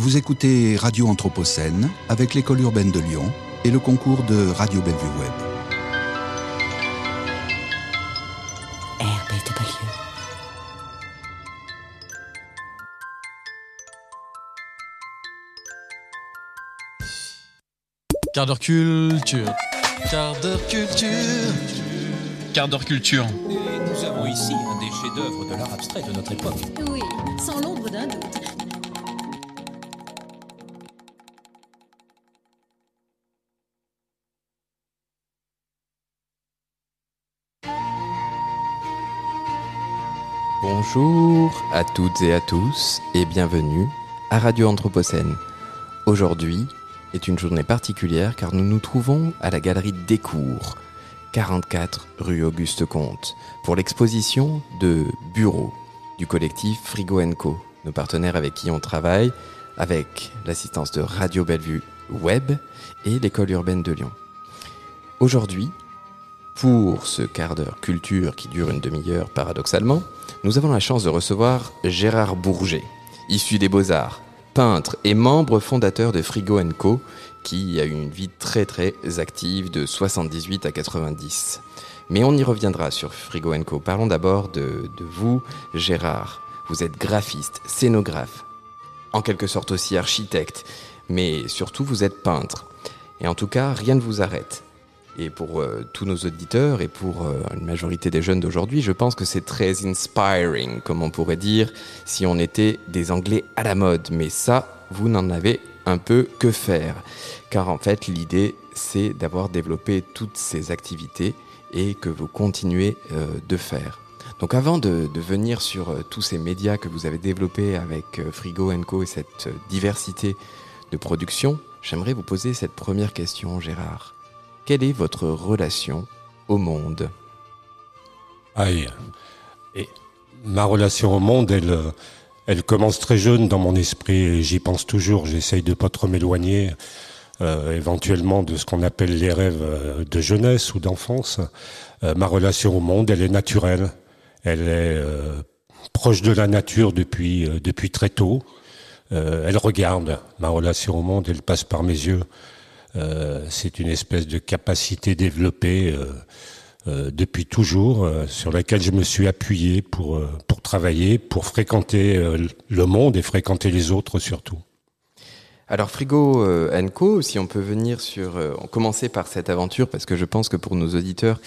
Vous écoutez Radio Anthropocène avec l'école urbaine de Lyon et le concours de Radio Bellevue Web. Quart d'heure culture. Quart d'heure culture. Quart d'heure culture. nous avons ici un des chefs-d'œuvre de l'art abstrait de notre époque. Oui, sans l'ombre d'un doute. Bonjour à toutes et à tous et bienvenue à Radio Anthropocène. Aujourd'hui est une journée particulière car nous nous trouvons à la galerie Descours, 44 rue Auguste Comte, pour l'exposition de bureaux du collectif Frigo Co, nos partenaires avec qui on travaille, avec l'assistance de Radio Bellevue Web et l'école urbaine de Lyon. Aujourd'hui, pour ce quart d'heure culture qui dure une demi-heure paradoxalement, nous avons la chance de recevoir Gérard Bourget, issu des beaux-arts, peintre et membre fondateur de Frigo Co, qui a eu une vie très très active de 78 à 90. Mais on y reviendra sur Frigo Co. Parlons d'abord de, de vous, Gérard. Vous êtes graphiste, scénographe, en quelque sorte aussi architecte, mais surtout vous êtes peintre. Et en tout cas, rien ne vous arrête. Et pour euh, tous nos auditeurs et pour euh, une majorité des jeunes d'aujourd'hui, je pense que c'est très inspiring, comme on pourrait dire si on était des Anglais à la mode. Mais ça, vous n'en avez un peu que faire. Car en fait, l'idée, c'est d'avoir développé toutes ces activités et que vous continuez euh, de faire. Donc avant de, de venir sur euh, tous ces médias que vous avez développés avec Frigo Co et cette diversité de production, j'aimerais vous poser cette première question, Gérard. Quelle est votre relation au monde? Ma relation au monde, elle, commence très jeune dans mon esprit et j'y pense toujours. J'essaye de pas trop m'éloigner euh, éventuellement de ce qu'on appelle les rêves euh, de jeunesse ou d'enfance. Euh, ma relation au monde, elle est naturelle. Elle est proche de la nature depuis, très tôt. Elle regarde. Ma relation au monde, elle passe par mes yeux. Euh, c'est une espèce de capacité développée euh, euh, depuis toujours, sur laquelle je me suis appuyé pour, pour travailler, pour fréquenter le monde et fréquenter les autres surtout. Alors Frigo Co, si on peut venir sur, euh, commencer par cette aventure, parce que je pense que pour nos auditeurs,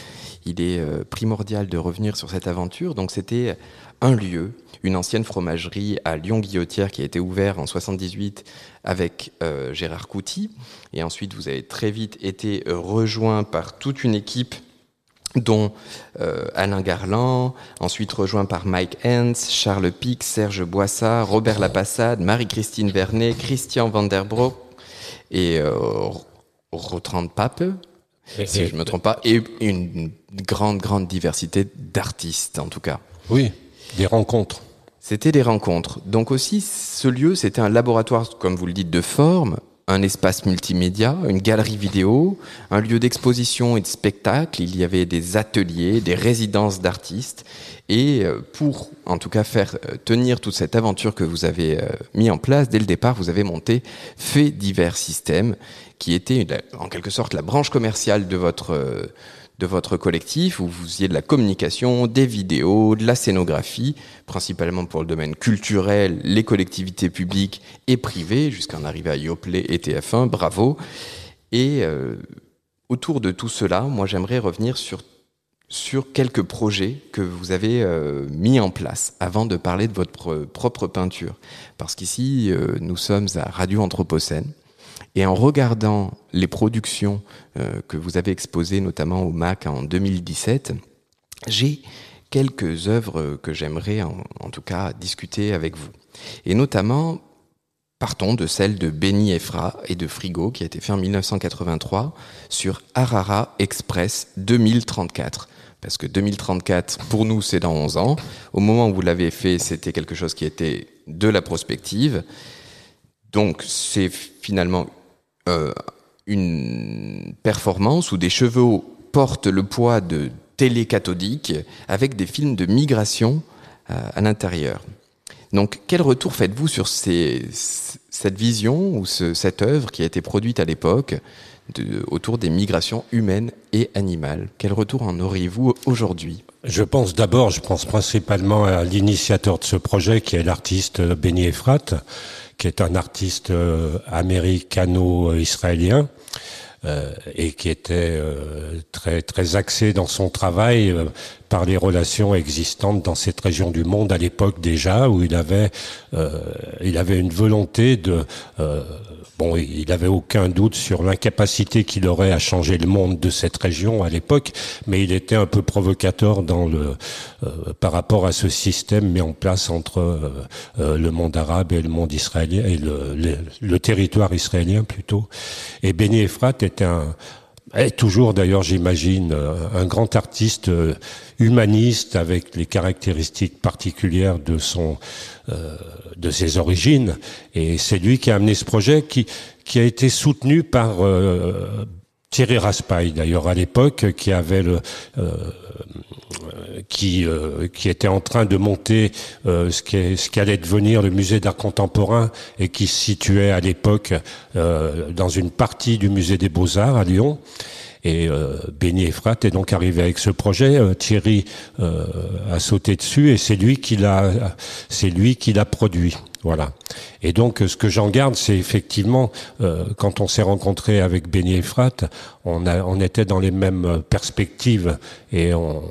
il est primordial de revenir sur cette aventure. Donc c'était un lieu, une ancienne fromagerie à Lyon-Guillotière qui a été ouverte en 78 avec euh, Gérard Couty. Et ensuite, vous avez très vite été euh, rejoint par toute une équipe dont euh, Alain Garland, ensuite rejoint par Mike Hens, Charles Pic, Serge Boissard, Robert Lapassade, Marie-Christine Vernet, Christian Van der Broek et euh, Rotrand Pape, si je me trompe pas, et une grande, grande diversité d'artistes en tout cas. Oui, des rencontres. C'était des rencontres. Donc aussi, ce lieu, c'était un laboratoire, comme vous le dites, de forme, un espace multimédia, une galerie vidéo, un lieu d'exposition et de spectacle. Il y avait des ateliers, des résidences d'artistes. Et euh, pour, en tout cas, faire euh, tenir toute cette aventure que vous avez euh, mis en place, dès le départ, vous avez monté Fait divers systèmes, qui était en quelque sorte la branche commerciale de votre de votre collectif où vous faisiez de la communication, des vidéos, de la scénographie, principalement pour le domaine culturel, les collectivités publiques et privées, jusqu'à en arriver à Yoplait et TF1, bravo. Et euh, autour de tout cela, moi j'aimerais revenir sur, sur quelques projets que vous avez euh, mis en place avant de parler de votre pro- propre peinture. Parce qu'ici, euh, nous sommes à Radio Anthropocène. Et en regardant les productions euh, que vous avez exposées, notamment au MAC en 2017, j'ai quelques œuvres que j'aimerais en, tout cas discuter avec vous. Et notamment, partons de celle de Benny Efra et de Frigo, qui a été fait en 1983 sur Arara Express 2034. Parce que 2034, pour nous, c'est dans 11 ans. Au moment où vous l'avez fait, c'était quelque chose qui était de la prospective. Donc, c'est finalement euh, une performance où des chevaux portent le poids de télé cathodique avec des films de migration euh, à l'intérieur. Donc, quel retour faites-vous sur cette vision ou ce, cette œuvre qui a été produite à l'époque autour des migrations humaines et animales? Quel retour en auriez-vous aujourd'hui? Je pense d'abord, je pense principalement à l'initiateur de ce projet qui est l'artiste Benny Efrat, qui est un artiste euh, américano-israélien euh, et qui était euh, très très axé dans son travail par les relations existantes dans cette région du monde à l'époque déjà où il avait il avait une volonté de bon il n'avait aucun doute sur l'incapacité qu'il aurait à changer le monde de cette région à l'époque mais il était un peu provocateur dans le par rapport à ce système mis en place entre le monde arabe et le monde israélien et le, le, territoire israélien plutôt. Et Beni Efrat était un, est toujours d'ailleurs, j'imagine, euh, un grand artiste euh, humaniste avec les caractéristiques particulières de son, euh, de ses origines. Et c'est lui qui a amené ce projet qui, qui a été soutenu par Thierry Raspail, d'ailleurs, à l'époque, qui avait le, qui, euh, qui était en train de monter euh, ce, qui qui allait devenir le musée d'art contemporain et qui se situait à l'époque euh, dans une partie du musée des beaux-arts à Lyon. Et euh, Benny est donc arrivé avec ce projet. Thierry a sauté dessus et c'est lui qui l'a, c'est lui qui l'a produit. Voilà. Et donc, ce que j'en garde, c'est effectivement, euh, quand on s'est rencontré avec Benny Efrat, on, on était dans les mêmes perspectives et on,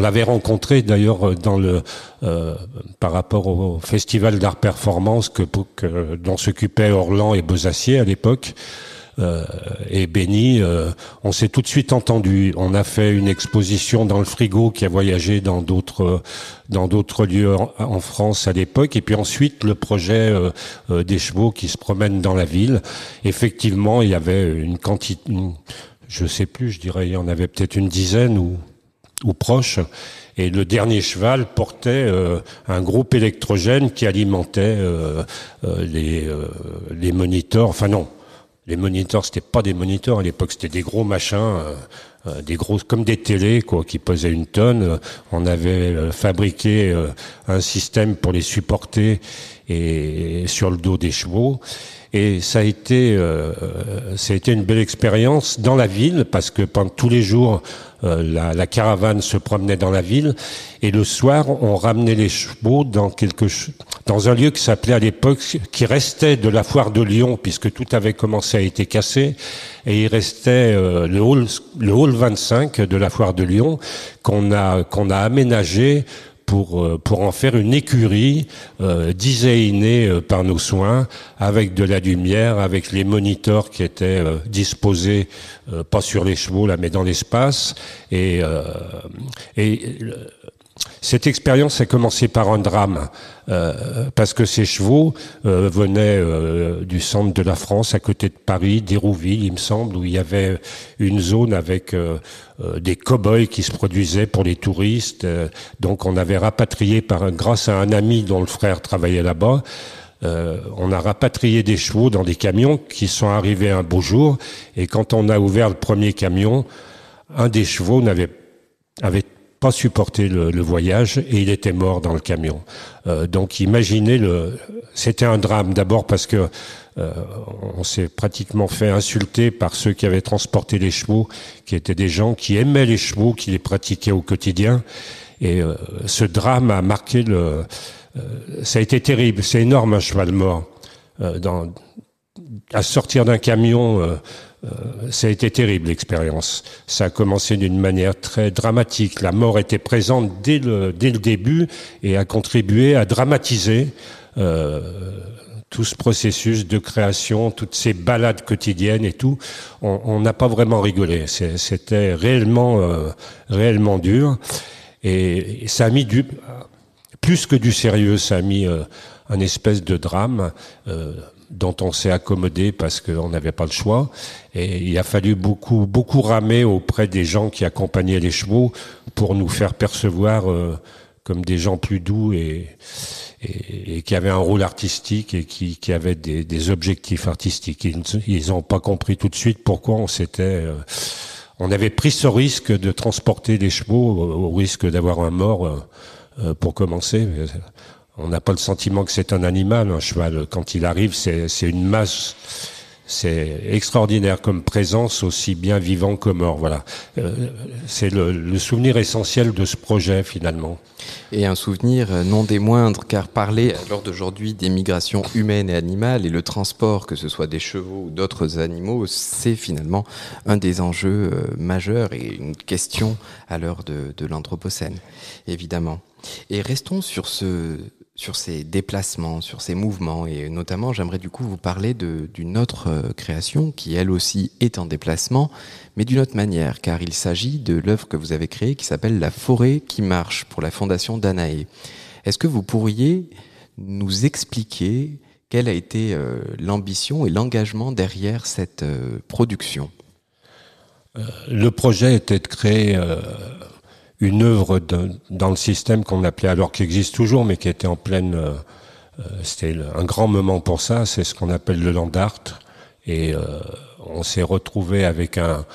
l'avait rencontré d'ailleurs euh, par rapport au festival d'art performance que, que dont s'occupaient Orlan et Besacier à l'époque. Euh, et Benny, euh, on s'est tout de suite entendu. On a fait une exposition dans le frigo qui a voyagé dans d'autres dans d'autres lieux en, France à l'époque. Et puis ensuite le projet euh, des chevaux qui se promènent dans la ville. Effectivement, il y avait une quantité, je sais plus, je dirais, il y en avait peut-être une dizaine ou ou proche. Et le dernier cheval portait un groupe électrogène qui alimentait les, les moniteurs. Enfin non, les moniteurs, c'était pas des moniteurs à l'époque, c'était des gros machins, euh, euh, des gros comme des télés quoi, qui pesaient une tonne. On avait euh, fabriqué un système pour les supporter et sur le dos des chevaux. Et ça a été, ça a été une belle expérience dans la ville parce que pendant tous les jours, euh, la, la, caravane se promenait dans la ville et le soir on ramenait les chevaux dans quelque dans un lieu qui s'appelait à l'époque qui restait de la foire de Lyon puisque tout avait commencé à être cassé et il restait euh, le hall le hall 25 de la foire de Lyon qu'on a qu'on a aménagé pour, euh, pour en faire une écurie euh, designée euh, par nos soins, avec de la lumière, avec les moniteurs qui étaient euh, disposés, pas sur les chevaux là, mais dans l'espace. Et, et cette expérience a commencé par un drame, euh, parce que ces chevaux euh, venaient euh, du centre de la France, à côté de Paris, d'Hérouville, il me semble, où il y avait une zone avec des cow-boys qui se produisaient pour les touristes. donc on avait rapatrié, grâce à un ami dont le frère travaillait là-bas, on a rapatrié des chevaux dans des camions qui sont arrivés un beau jour. Et quand on a ouvert le premier camion, un des chevaux n'avait avait pas supporter le, voyage et il était mort dans le camion. Euh, donc imaginez le, c'était un drame d'abord parce que euh, on s'est pratiquement fait insulter par ceux qui avaient transporté les chevaux, qui étaient des gens qui aimaient les chevaux, qui les pratiquaient au quotidien. Et euh, ce drame a marqué le, ça a été terrible. C'est énorme un cheval mort. Dans, à sortir d'un camion ça a été terrible l'expérience. Ça a commencé d'une manière très dramatique. La mort était présente dès le, dès le début et a contribué à dramatiser euh, tout ce processus de création, toutes ces balades quotidiennes et tout. On n'a pas vraiment rigolé. C'était réellement, euh, réellement dur. Et, ça a mis du, plus que du sérieux, ça a mis euh, un espèce de drame. Dont on s'est accommodé parce qu'on n'avait pas le choix. Et il a fallu beaucoup, beaucoup ramer auprès des gens qui accompagnaient les chevaux pour nous faire percevoir euh, comme des gens plus doux et, et, et, qui avaient un rôle artistique et qui, qui avaient des, des objectifs artistiques. Ils n'ont pas compris tout de suite pourquoi on s'était... Euh, on avait pris ce risque de transporter les chevaux au risque d'avoir un mort euh, pour commencer on n'a pas le sentiment que c'est un animal, un cheval. Quand il arrive, c'est une masse c'est extraordinaire comme présence, aussi bien vivant que mort. Voilà, euh, c'est le, souvenir essentiel de ce projet finalement. Et un souvenir non des moindres, car parler lors d'aujourd'hui des migrations humaines et animales et le transport, que ce soit des chevaux ou d'autres animaux, c'est finalement un des enjeux euh, majeurs et une question à l'heure de l'Anthropocène, évidemment. Et restons sur ce, sur ces déplacements, sur ces mouvements. Et notamment, j'aimerais du coup vous parler d'une autre euh, création qui, elle aussi, est en déplacement, mais d'une autre manière, car il s'agit de l'œuvre que vous avez créée qui s'appelle La forêt qui marche pour la Fondation Danae. Est-ce que vous pourriez nous expliquer quelle a été euh, l'ambition et l'engagement derrière cette euh, production? Le projet était de créer une œuvre dans le système qu'on appelait alors qui existe toujours, mais qui était en pleine. Euh, euh, c'était un grand moment pour ça. C'est ce qu'on appelle le land art. Et euh, on s'est retrouvé avec un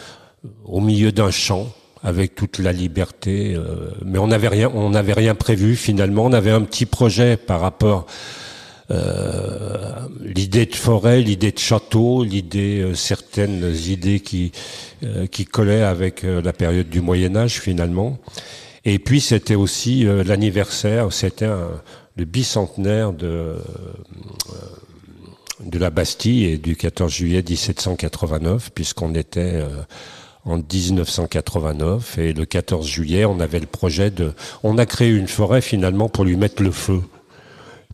au milieu d'un champ avec toute la liberté, mais on n'avait rien, on n'avait rien prévu finalement. On avait un petit projet par rapport euh, l'idée de forêt, l'idée de château, l'idée certaines idées qui euh, qui collait avec euh, la période du Moyen Âge finalement. Et puis c'était aussi euh, l'anniversaire, c'était le bicentenaire de de la Bastille et du 14 juillet 1789, puisqu'on était en 1989 et le 14 juillet, on avait le projet de, on a créé une forêt finalement pour lui mettre le feu,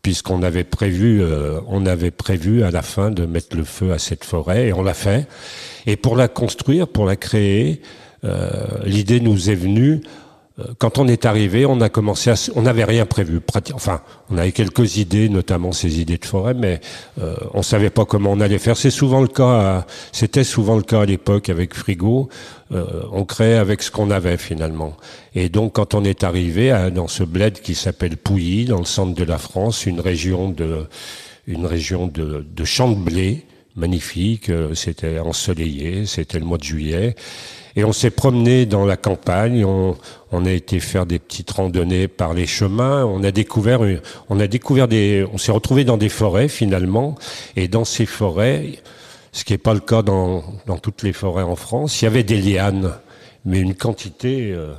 puisqu'on avait prévu, on avait prévu à la fin de mettre le feu à cette forêt et on l'a fait. Et pour la construire, pour la créer, euh, l'idée nous est venue euh, quand on est arrivé, on a commencé à, on n'avait rien prévu. Enfin, on avait quelques idées, notamment ces idées de forêt, mais euh, on savait pas comment on allait faire. C'est souvent le cas. C'était souvent le cas à l'époque avec Frigo. Euh, on créait avec ce qu'on avait finalement. Et donc, quand on est arrivé à, dans ce bled qui s'appelle Pouilly, dans le centre de la France, une région de, une région de, de champs de blé, magnifique, euh, c'était ensoleillé, c'était le mois de juillet. Et on s'est promené dans la campagne, on, on, a été faire des petites randonnées par les chemins, on a découvert, on a découvert des, on s'est retrouvé dans des forêts finalement, et dans ces forêts, ce qui n'est pas le cas dans, dans, toutes les forêts en France, il y avait des lianes, mais une quantité, euh,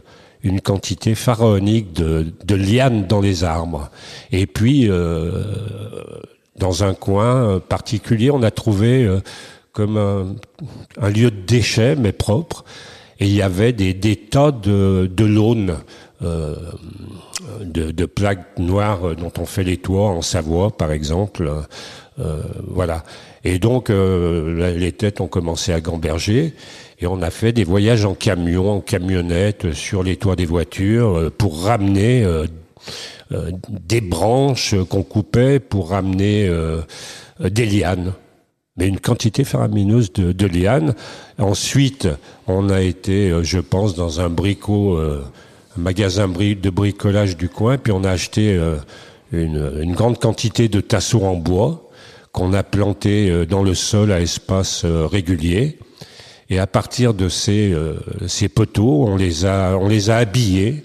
une quantité pharaonique de, de, lianes dans les arbres. Et puis, euh, dans un coin particulier, on a trouvé euh, comme un, lieu de déchets, mais propre. Et il y avait des, des tas de, de euh, de, de, plaques noires dont on fait les toits en Savoie, par exemple. Euh, voilà. Et donc, euh, les têtes ont commencé à gamberger. Et on a fait des voyages en camion, en camionnette, sur les toits des voitures, pour ramener euh, des branches qu'on coupait pour ramener euh, des lianes mais une quantité faramineuse de, de, lianes. Ensuite, on a été, euh, je pense, dans un bricot, un magasin de bricolage du coin, puis on a acheté une, une grande quantité de tasseaux en bois qu'on a plantés dans le sol à espace régulier. Et à partir de ces, poteaux, on les a habillés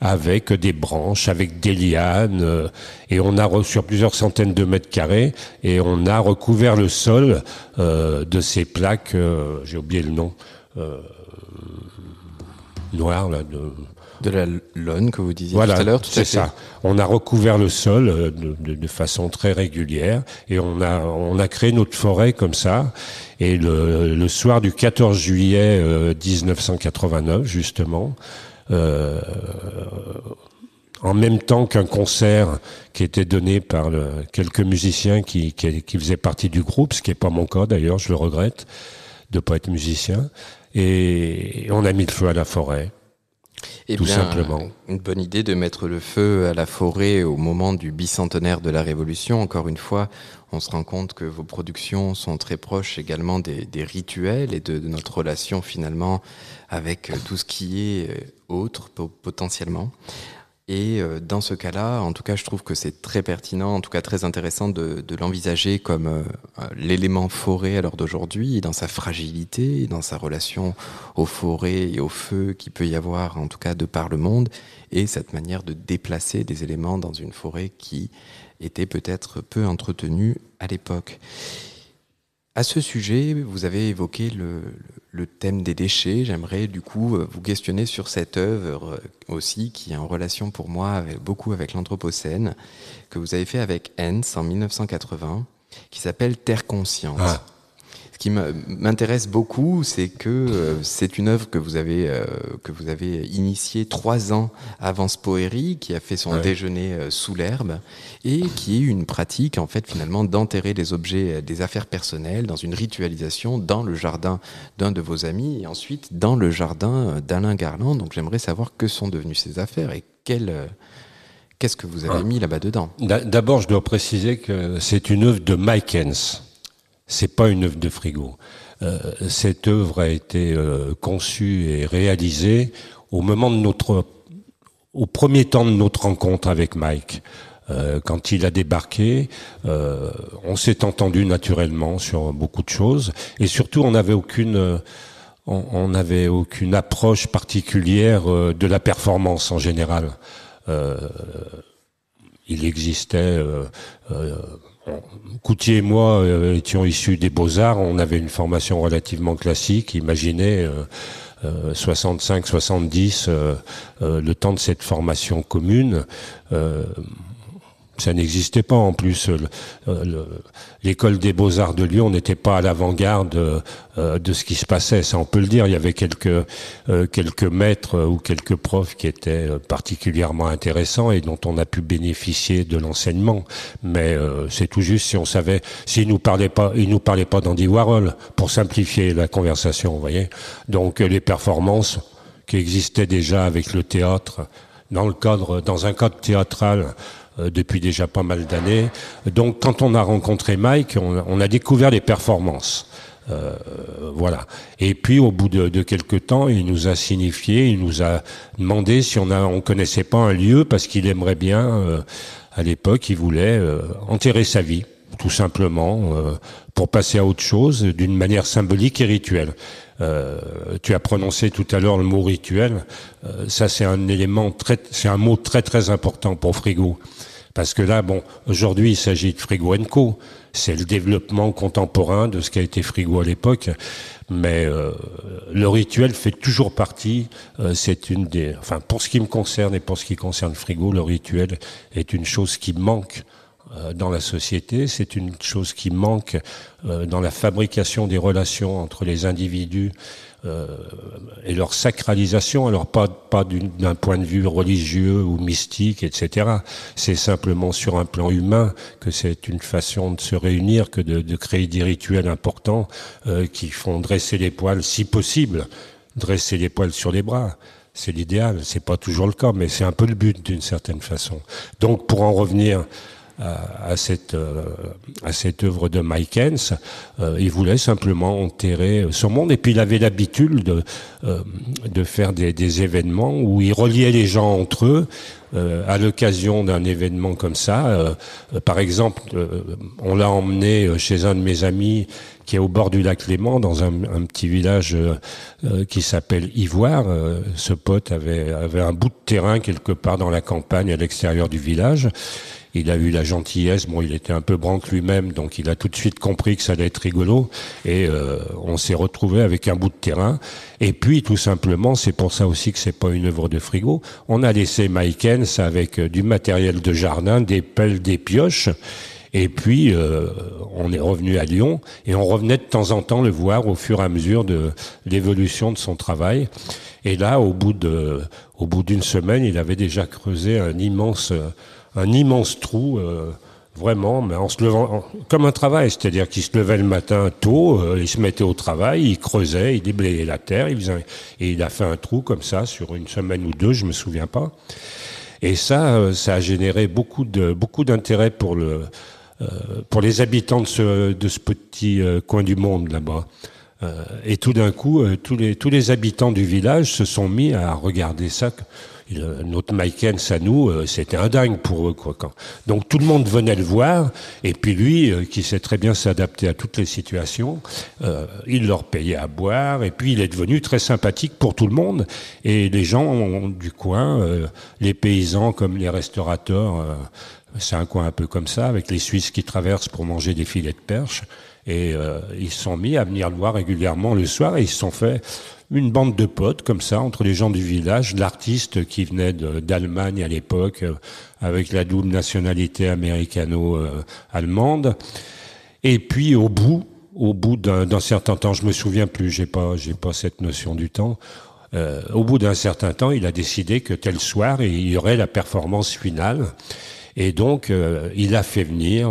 avec des branches, avec des lianes, euh, et on a sur plusieurs centaines de mètres carrés, et on a recouvert le sol euh, de ces plaques, euh, j'ai oublié le nom, noires là. De, de la laune que vous disiez tout à l'heure. C'est ça. On a recouvert le sol de, de, façon très régulière et on a on a créé notre forêt comme ça. Et le, le soir du 14 juillet 1989 justement, euh, en même temps qu'un concert qui était donné par quelques musiciens qui, faisaient partie du groupe, ce qui n'est pas mon cas d'ailleurs, je le regrette de pas être musicien. Et on a mis le feu à la forêt. Et eh tout simplement. Une bonne idée de mettre le feu à la forêt au moment du bicentenaire de la Révolution. Encore une fois, on se rend compte que vos productions sont très proches également des, des rituels et de, de, notre relation finalement avec tout ce qui est euh, autre potentiellement. Et euh, dans ce cas-là, en tout cas, je trouve que c'est très pertinent, en tout cas très intéressant de, l'envisager comme euh, l'élément forêt à l'heure d'aujourd'hui, dans sa fragilité, dans sa relation aux forêts et au feu qu'il peut y avoir, en tout cas de par le monde, et cette manière de déplacer des éléments dans une forêt qui était peut-être peu entretenue à l'époque. À ce sujet, vous avez évoqué le, le thème des déchets. J'aimerais du coup euh, vous questionner sur cette œuvre euh, aussi qui est en relation pour moi beaucoup avec l'Anthropocène que vous avez fait avec Hens en 1980 qui s'appelle Terre consciente. Ah. Ce qui m'intéresse beaucoup, c'est que euh, c'est une œuvre que vous avez euh, que vous avez initiée trois ans avant Spoeri, qui a fait son Ouais. déjeuner euh, sous l'herbe, et qui est une pratique en fait finalement d'enterrer des objets, des affaires personnelles dans une ritualisation dans le jardin d'un de vos amis, et ensuite dans le jardin d'Alain Garland. Donc j'aimerais savoir que sont devenues ces affaires et qu'est-ce que vous avez Ah. mis là-bas dedans? D'a- D'abord, je dois préciser que c'est une œuvre de Mike Hens. C'est pas une œuvre de frigo. Euh, cette œuvre a été euh, conçue et réalisée au moment de notre, au premier temps de notre rencontre avec Mike. Euh, quand il a débarqué, euh, on s'est entendu naturellement sur beaucoup de choses, et surtout, on n'avait aucune, euh, on n'avait aucune approche particulière euh, de la performance en général. Euh, il existait. Euh, euh, Coutier et moi euh, étions issus des beaux-arts. On avait une formation relativement classique. Imaginez euh, euh, 65, 70, euh, euh, le temps de cette formation commune. Ça n'existait pas en plus. Euh, le- L'école des beaux-arts de Lyon n'était pas à l'avant-garde euh, euh, de ce qui se passait. Ça, on peut le dire. Il y avait quelques quelques maîtres ou quelques profs qui étaient particulièrement intéressants et dont on a pu bénéficier de l'enseignement. Mais c'est tout juste si on savait, s'ils nous parlaient pas, ils nous parlaient pas d'Andy Warhol pour simplifier la conversation, vous voyez. Donc les performances qui existaient déjà avec le théâtre dans le cadre, dans un cadre théâtral depuis déjà pas mal d'années. Donc, quand on a rencontré Mike, on, on a découvert les performances. Euh, voilà. Et puis, au bout de, de quelques temps, il nous a signifié, il nous a demandé si on a, on connaissait pas un lieu parce qu'il aimerait bien. euh, à l'époque, il voulait euh, enterrer sa vie, tout simplement, euh, pour passer à autre chose d'une manière symbolique et rituelle. Euh, tu as prononcé tout à l'heure le mot rituel. Euh, ça, c'est un élément très, c'est un mot très très important pour Frigo. Parce que là, bon, aujourd'hui, il s'agit de Frigo Co. C'est le développement contemporain de ce qu'a été Frigo à l'époque. Mais euh, le rituel fait toujours partie. euh, c'est une des, enfin, pour ce qui me concerne et pour ce qui concerne Frigo, le rituel est une chose qui manque dans la société. C'est une chose qui manque euh, dans la fabrication des relations entre les individus euh, et leur sacralisation. Alors pas pas d'un point de vue religieux ou mystique, etc. C'est simplement sur un plan humain que c'est une façon de se réunir, que de, de créer des rituels importants euh, qui font dresser les poils, si possible, dresser les poils sur les bras. C'est l'idéal. C'est pas toujours le cas, mais c'est un peu le but d'une certaine façon. Donc, pour en revenir à, cette euh, à cette œuvre de Mike Hens, euh, il voulait simplement enterrer son monde et puis il avait l'habitude de euh, de faire des, des événements où il reliait les gens entre eux à l'occasion d'un événement comme ça. Par exemple, on l'a emmené chez un de mes amis qui est au bord du lac Léman, dans un, un petit village euh, qui s'appelle Ivoire. Euh, ce pote avait, avait un bout de terrain quelque part dans la campagne, à l'extérieur du village. Il a eu la gentillesse, bon, il était un peu branque lui-même, donc il a tout de suite compris que ça allait être rigolo. Et euh, on s'est retrouvé avec un bout de terrain. Et puis, tout simplement, c'est pour ça aussi que c'est pas une œuvre de frigo. On a laissé Mike Hens avec euh, du matériel de jardin, des pelles, des pioches. Et puis, euh, on est revenu à Lyon et on revenait de temps en temps le voir au fur et à mesure de l'évolution de son travail. Et là, au bout au bout d'une semaine, il avait déjà creusé un immense, un immense trou, euh, vraiment, mais en se levant, comme un travail, c'est-à-dire qu'il se levait le matin tôt, euh, il se mettait au travail, il creusait, il déblayait la terre, et il a fait un trou comme ça sur une semaine ou deux, je me souviens pas. Et ça, euh, ça a généré beaucoup de beaucoup d'intérêt pour le pour les habitants de ce de ce petit coin du monde là-bas. Euh, et tout d'un coup, euh, tous, les, tous les habitants du village se sont mis à regarder ça. Il- notre nous, euh, c'était un dingue pour eux. Quoi. Donc tout le monde venait le voir, et puis lui, euh, qui sait très bien s'adapter à toutes les situations, euh, il leur payait à boire, et puis il est devenu très sympathique pour tout le monde. Et les gens ont- du coin, euh, les paysans comme les restaurateurs, euh, c'est un coin un peu comme ça, avec les Suisses qui traversent pour manger des filets de perche. Et euh, ils se sont mis à venir le voir régulièrement le soir et ils se sont fait une bande de potes comme ça entre les gens du village, l'artiste qui venait d'Allemagne à l'époque euh, avec la double nationalité américano-allemande. Et puis au bout, au bout d'un certain temps, je me souviens plus, j'ai pas, j'ai pas cette notion du temps. euh, au bout d'un certain temps, il a décidé que tel soir, il y aurait la performance finale. Et donc, il a fait venir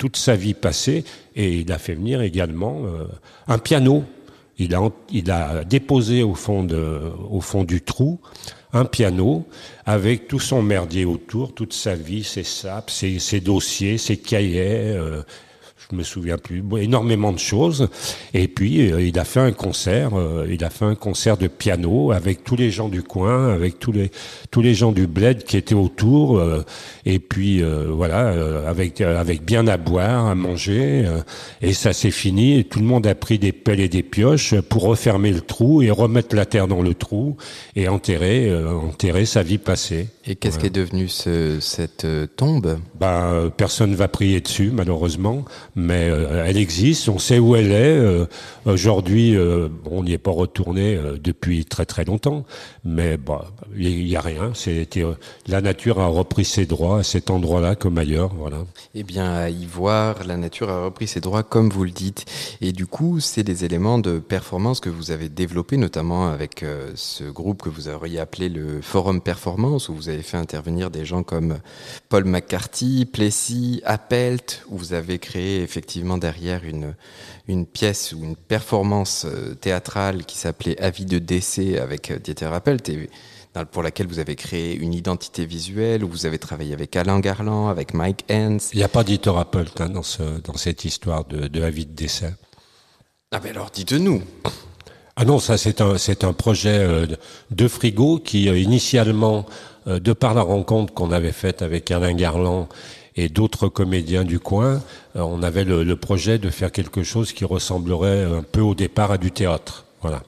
toute sa vie passée, et il a fait venir également euh, un piano. Il a, déposé au fond, du trou un piano avec tout son merdier autour, toute sa vie, ses sapes, ses, ses dossiers, ses cahiers. euh, je me souviens plus, énormément de choses. Et puis euh, il a fait un concert, euh, il a fait un concert de piano avec tous les gens du coin, avec tous les tous les gens du bled qui étaient autour. euh, et puis voilà, avec avec bien à boire, à manger. et ça s'est fini. Tout le monde a pris des pelles et des pioches pour refermer le trou et remettre la terre dans le trou et enterrer enterrer sa vie passée. Et qu'est-ce qui est devenu ce- cette euh, tombe? Ben, euh, personne va prier dessus, malheureusement, mais euh, elle existe, on sait où elle est. euh, Aujourd'hui, euh, on n'y est pas retourné depuis très très longtemps, mais bah, il n'y a rien. La nature a repris ses droits à cet endroit-là comme ailleurs, voilà. Eh bien, à y voir, la nature a repris ses droits, comme vous le dites. Et du coup, c'est des éléments de performance que vous avez développés, notamment avec ce groupe que vous auriez appelé le Forum Performance, où vous avez fait intervenir des gens comme Paul McCarthy, Plessis, Appelt, où vous avez créé effectivement derrière une, une pièce ou une performance euh, théâtrale qui s'appelait Avis de décès avec euh, Dieter Appelt. Et pour laquelle vous avez créé une identité visuelle, où vous avez travaillé avec Alain Garland, avec Mike Hens. Il n'y a pas d'Iterapeut hein, dans, ce, dans cette histoire de, de avis de décès. Ah ben alors dites-nous. Ah non, ça c'est un c'est un projet euh, de- frigo qui initialement, de par la rencontre qu'on avait faite avec Alain Garland et d'autres comédiens du coin, euh, on avait le, projet de faire quelque chose qui ressemblerait un peu au départ à du théâtre. Voilà.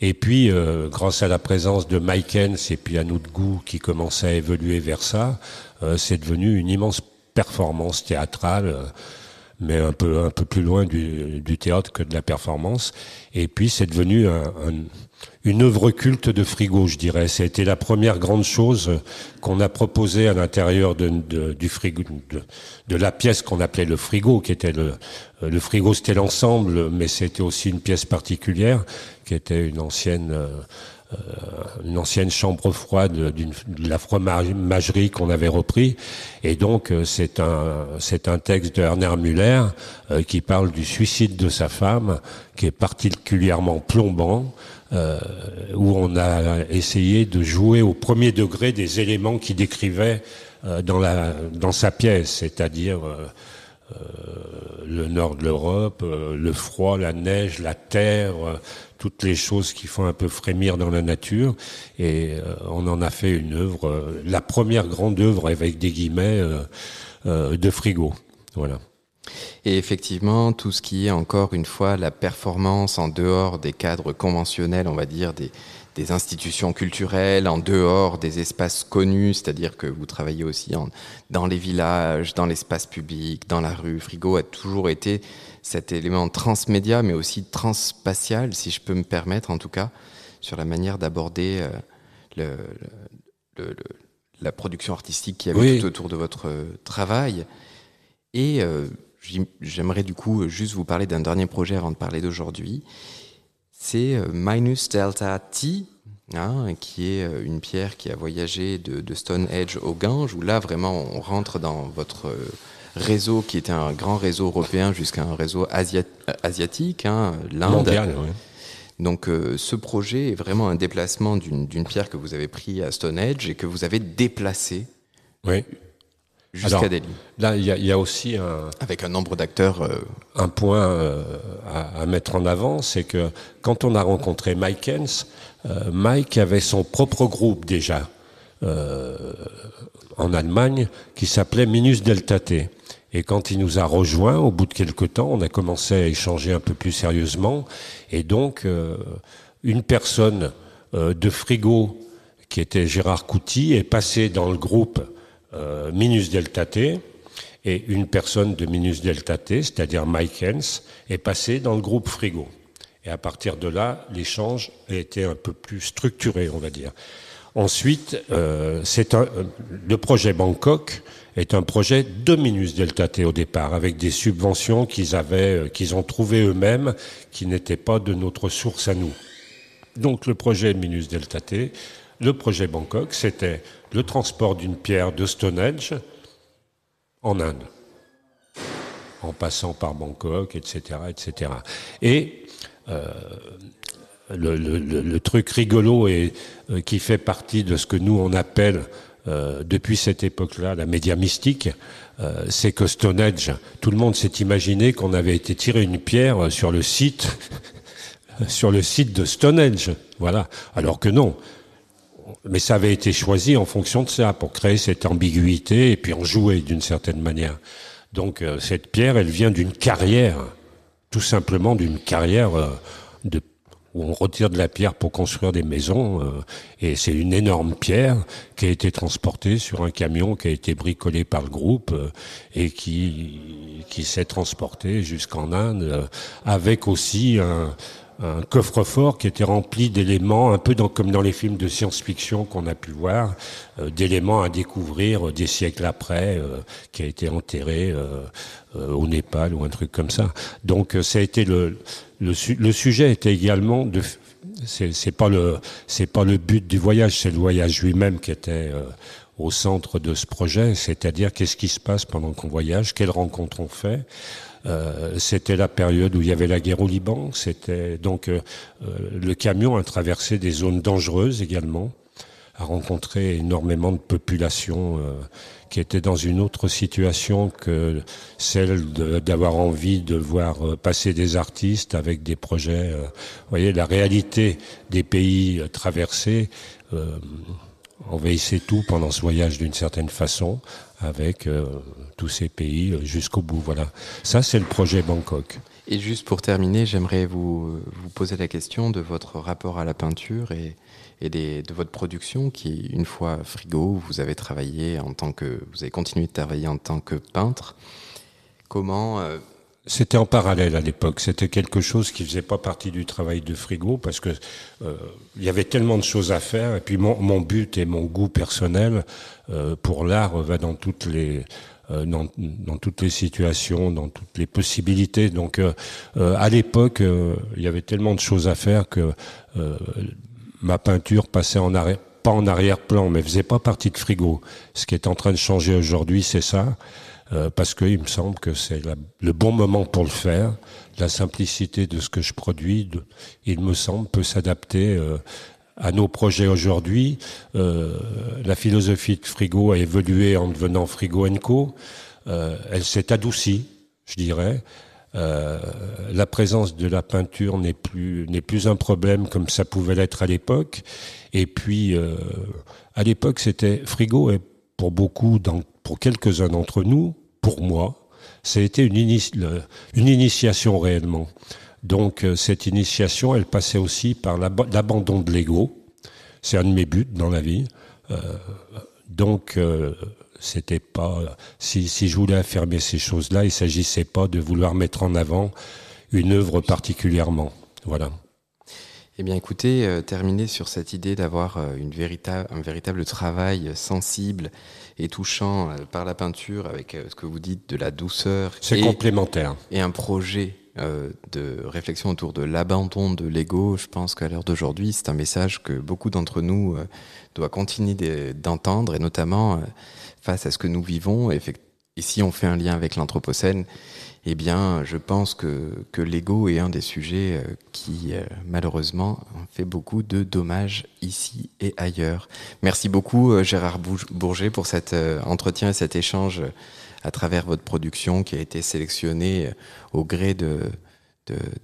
Et puis, euh, grâce à la présence de Mike Hens et puis à notre goût qui commençait à évoluer vers ça, euh, c'est devenu une immense performance théâtrale. euh, mais un peu un peu plus loin du, du théâtre que de la performance. Et puis c'est devenu un- un- une œuvre culte de frigo, je dirais. C'était la première grande chose qu'on a proposée à l'intérieur de, du frigo, de la pièce qu'on appelait le frigo, qui était le le frigo, c'était l'ensemble, mais c'était aussi une pièce particulière qui était une ancienne euh, une ancienne chambre froide d'une de la fromagerie qu'on avait repris et donc euh, c'est un c'est un texte de Werner Müller euh, qui parle du suicide de sa femme qui est particulièrement plombant euh, où on a essayé de jouer au premier degré des éléments qui décrivait euh, dans dans sa pièce c'est-à-dire euh, le nord de l'Europe, euh, le froid, la neige, la terre, euh, toutes les choses qui font un peu frémir dans la nature. Et euh, on en a fait une œuvre, euh, la première grande œuvre avec des guillemets euh, euh, de frigo. Voilà. Et effectivement, tout ce qui est encore une fois la performance en dehors des cadres conventionnels, on va dire, des, des institutions culturelles, en dehors des espaces connus, c'est-à-dire que vous travaillez aussi en, dans les villages, dans l'espace public, dans la rue. Frigo a toujours été cet élément transmédia, mais aussi transspatial, si je peux me permettre en tout cas, sur la manière d'aborder euh, le, le- le- la production artistique qui avait Oui. tout autour de votre euh, travail. Et euh, j'aimerais du coup juste vous parler d'un dernier projet avant de parler d'aujourd'hui. C'est euh, Minus Delta T, hein, qui est euh, une pierre qui a voyagé de, de Stonehenge au Gange, où là vraiment on rentre dans votre euh, réseau qui était un grand réseau européen jusqu'à un réseau asia- euh, asiatique, hein, l'Inde. Donc euh, ce projet est vraiment un déplacement d'une d'une pierre que vous avez pris à Stonehenge et que vous avez déplacée Oui. Jusqu'à lignes. Là, il y, a- il y a aussi un, Avec un nombre d'acteurs. euh, un point euh, à, à mettre en avant, c'est que quand on a rencontré Mike Hens, euh, Mike avait son propre groupe déjà en Allemagne qui s'appelait Minus Delta T. Et quand il nous a rejoints, au bout de quelques temps, on a commencé à échanger un peu plus sérieusement. Et donc, une personne de frigo qui était Gérard Couty est passée dans le groupe euh, Minus Delta T. Et une personne de Minus Delta T, c'est-à-dire Mike Hens, est passée dans le groupe Frigo. Et à partir de là, l'échange a été un peu plus structuré, on va dire. Ensuite, euh, euh, le projet Bangkok est un projet de Minus Delta T au départ, avec des subventions qu'ils avaient, qu'ils ont trouvées eux-mêmes, qui n'étaient pas de notre source à nous. Donc le projet Minus Delta T, le projet Bangkok, c'était le transport d'une pierre de Stonehenge en Inde, en passant par Bangkok, etc., etc. Et euh, le, le- le- truc rigolo et euh, qui fait partie de ce que nous on appelle euh, depuis cette époque-là la média mystique, euh, c'est que Stonehenge, tout le monde s'est imaginé qu'on avait été tiré une pierre sur le site, sur le site de Stonehenge, voilà. Alors que non. Mais ça avait été choisi en fonction de ça, pour créer cette ambiguïté et puis en jouer d'une certaine manière. Donc euh, cette pierre, elle vient d'une carrière, tout simplement d'une carrière euh, de, où on retire de la pierre pour construire des maisons. euh, et c'est une énorme pierre qui a été transportée sur un camion qui a été bricolé par le groupe euh, et qui, qui s'est transporté jusqu'en Inde, euh, avec aussi un, un coffre-fort qui était rempli d'éléments, un peu comme dans les films de science-fiction qu'on a pu voir, euh, d'éléments à découvrir euh, des siècles après, euh, qui a été enterré au Népal ou un truc comme ça. Donc ça a été le, le, su- le sujet était également de c'est pas le c'est pas le but du voyage, c'est le voyage lui-même qui était au centre de ce projet, c'est-à-dire qu'est-ce qui se passe pendant qu'on voyage, quelles rencontres on fait. Euh, c'était la période où il y avait la guerre au Liban. C'était donc euh, euh, le camion a traversé des zones dangereuses également, a rencontré énormément de populations qui étaient dans une autre situation que celle d'avoir envie de voir passer des artistes avec des projets. vous voyez, la réalité des pays traversés. Envahissait tout pendant ce voyage d'une certaine façon avec euh, tous ces pays euh, jusqu'au bout. Voilà. Ça, c'est le projet Bangkok. Et juste pour terminer, j'aimerais vous, vous poser la question de votre rapport à la peinture et, et des- de votre production qui, une fois frigo, vous avez travaillé en tant que, vous avez continué de travailler en tant que peintre. Comment, euh, C'était en parallèle à l'époque. C'était quelque chose qui faisait pas partie du travail de frigo parce que euh, il y avait tellement de choses à faire. Et puis mon, but et mon goût personnel euh, pour l'art va dans toutes les euh, dans, toutes les situations, dans toutes les possibilités. Donc, euh, euh, à l'époque, il y avait tellement de choses à faire que ma peinture passait en arrière, pas en arrière-plan, mais faisait pas partie de frigo. Ce qui est en train de changer aujourd'hui, c'est ça. Euh, parce qu'il me semble que c'est le bon moment pour le faire. La simplicité de ce que je produis, il me semble, peut s'adapter euh, à nos projets aujourd'hui. Euh, la philosophie de Frigo a évolué en devenant Frigo Co. Euh, elle s'est adoucie, je dirais. Euh, la présence de la peinture n'est plus n'est plus un problème comme ça pouvait l'être à l'époque. Et puis euh, à l'époque, c'était Frigo et pour beaucoup, dans- pour quelques-uns d'entre nous, pour moi, ça été une, initiation réellement. Donc euh, cette initiation, elle passait aussi par l'ab- l'abandon de l'ego. C'est un de mes buts dans la vie. Euh, donc euh, c'était pas si, je voulais affirmer ces choses-là, il s'agissait pas de vouloir mettre en avant une œuvre particulièrement. Voilà. Eh bien, écoutez, terminer sur cette idée d'avoir une un véritable travail sensible et touchant euh, par la peinture, avec euh, ce que vous dites de la douceur C'est complémentaire. et un projet euh, de réflexion autour de l'abandon de l'ego. Je pense qu'à l'heure d'aujourd'hui, c'est un message que beaucoup d'entre nous doivent continuer de- d'entendre, et notamment face à ce que nous vivons. Et si on fait un lien avec l'Anthropocène, eh bien, je pense que, l'ego est un des sujets euh, qui, euh, malheureusement, fait beaucoup de dommages ici et ailleurs. Merci beaucoup, euh, Gérard Bourget, pour cet entretien et cet échange à travers votre production qui a été sélectionnée au gré de,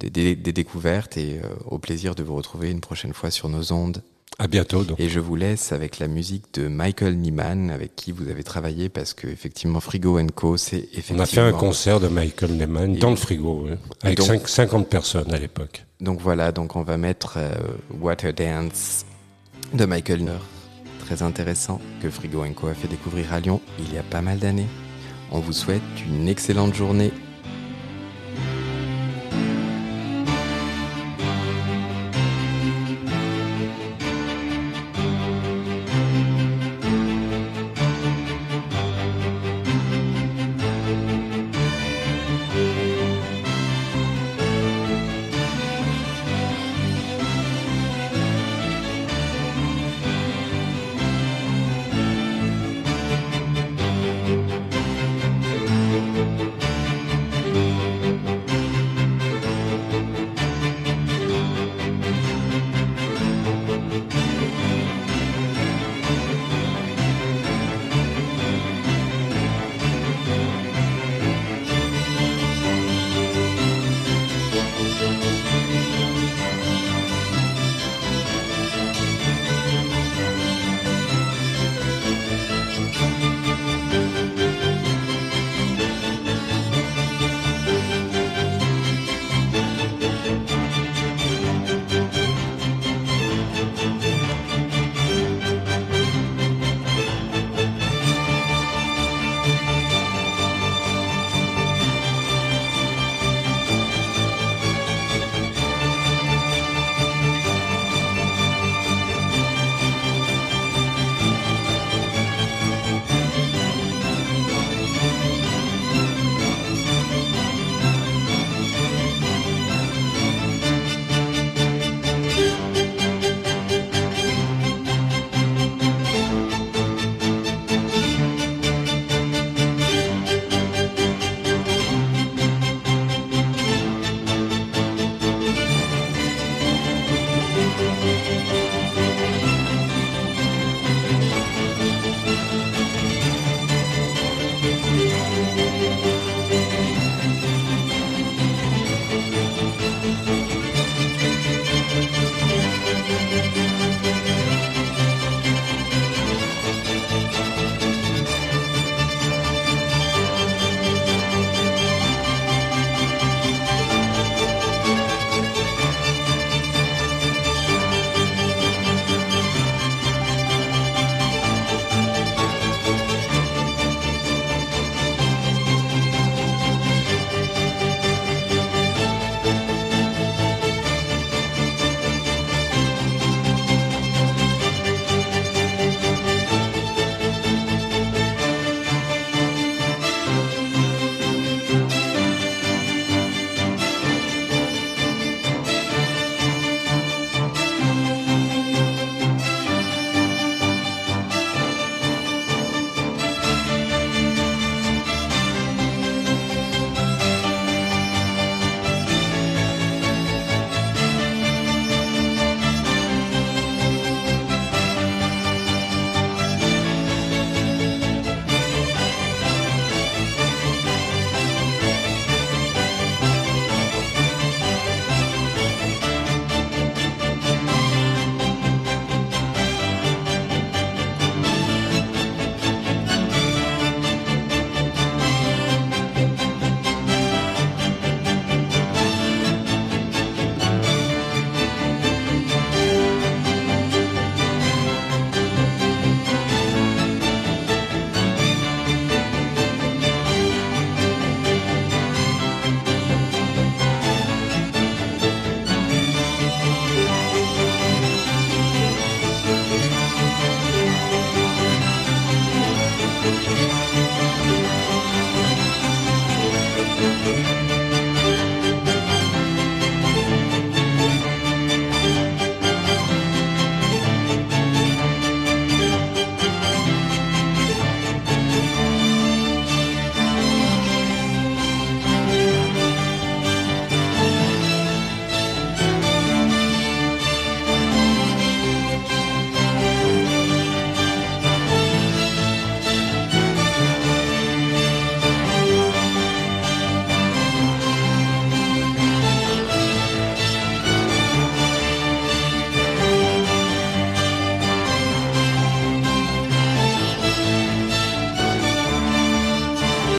des découvertes et au plaisir de vous retrouver une prochaine fois sur nos ondes. À bientôt. Donc. Et je vous laisse avec la musique de Michael Nyman, avec qui vous avez travaillé, parce que effectivement Frigo Co, c'est effectivement. On a fait un concert de Michael Nyman dans le frigo, avec 50 personnes à l'époque. Donc voilà, donc on va mettre euh, Water Dance de Michael Nyman, très intéressant, que Frigo Co a fait découvrir à Lyon il y a pas mal d'années. On vous souhaite une excellente journée